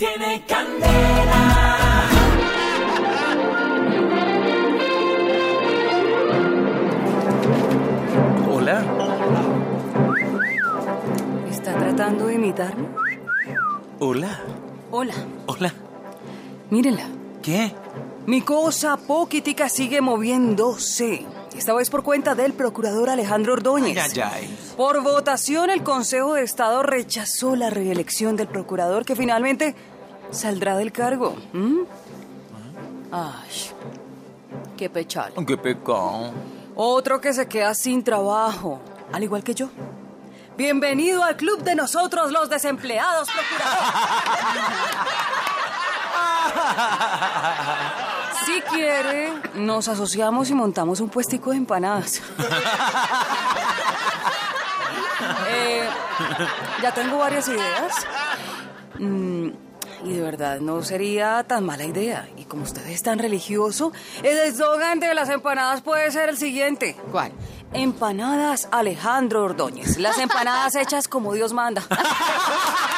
tiene candela. Hola. ¿Está tratando de imitarme? Hola. Hola, Hola. mírenla. ¿Qué? Mi cosa poquitica sigue moviéndose. Esta vez por cuenta del procurador Alejandro Ordóñez. Ay, ay, ay. Por votación, el Consejo de Estado rechazó la reelección del procurador que finalmente saldrá del cargo. ¿Mm? Ay, qué pechal. Qué pecado. Otro que se queda sin trabajo, al igual que yo. Bienvenido al club de nosotros, los desempleados, procurador. Si quiere, nos asociamos y montamos un puestico de empanadas. Eh, ya tengo varias ideas. Mm, y de verdad no sería tan mala idea. Y como usted es tan religioso, el eslogan de las empanadas puede ser el siguiente. ¿Cuál? Empanadas Alejandro Ordóñez. Las empanadas hechas como Dios manda.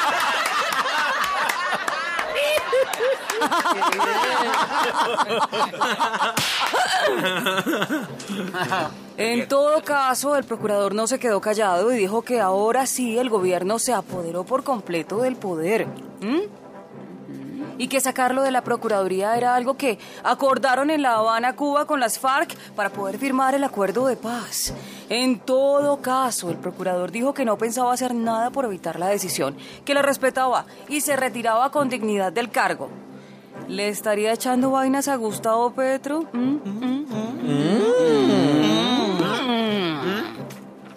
En todo caso, el procurador no se quedó callado y dijo que ahora sí el gobierno se apoderó por completo del poder. ¿Mm? Y que sacarlo de la Procuraduría era algo que acordaron en La Habana, Cuba, con las FARC para poder firmar el acuerdo de paz. En todo caso, el procurador dijo que no pensaba hacer nada por evitar la decisión, que la respetaba y se retiraba con dignidad del cargo. ¿Le estaría echando vainas a Gustavo Petro? ¿Mm?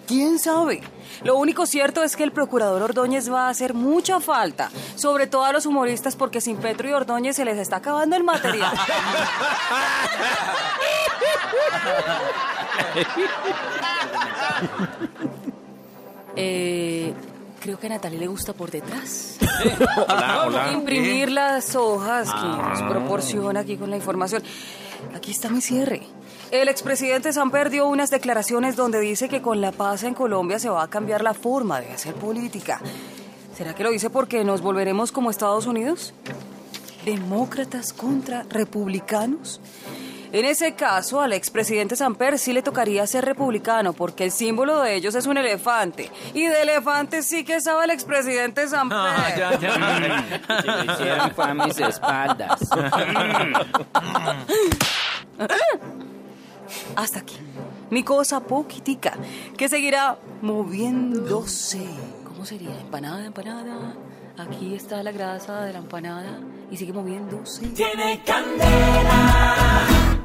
¿Quién sabe? Lo único cierto es que el procurador Ordóñez va a hacer mucha falta, sobre todo a los humoristas, porque sin Petro y Ordóñez se les está acabando el material. Eh, creo que a Natalia le gusta por detrás. Hola, hola. Imprimir las hojas que nos proporciona aquí con la información. Aquí está mi cierre. El expresidente Samper dio unas declaraciones donde dice que con la paz en Colombia se va a cambiar la forma de hacer política. ¿Será que lo dice porque nos volveremos como Estados Unidos? ¿Demócratas contra republicanos? En ese caso, al expresidente Samper sí le tocaría ser republicano, porque el símbolo de ellos es un elefante. Y de elefante sí que sabe el expresidente Samper. Ah, ya, ya. Si lo hicieron fue a mis espaldas. Hasta aquí. Mi cosa poquitica, que seguirá moviéndose. ¿Cómo sería? Empanada, empanada. Aquí está la grasa de la empanada y sigue moviéndose. Tiene candela.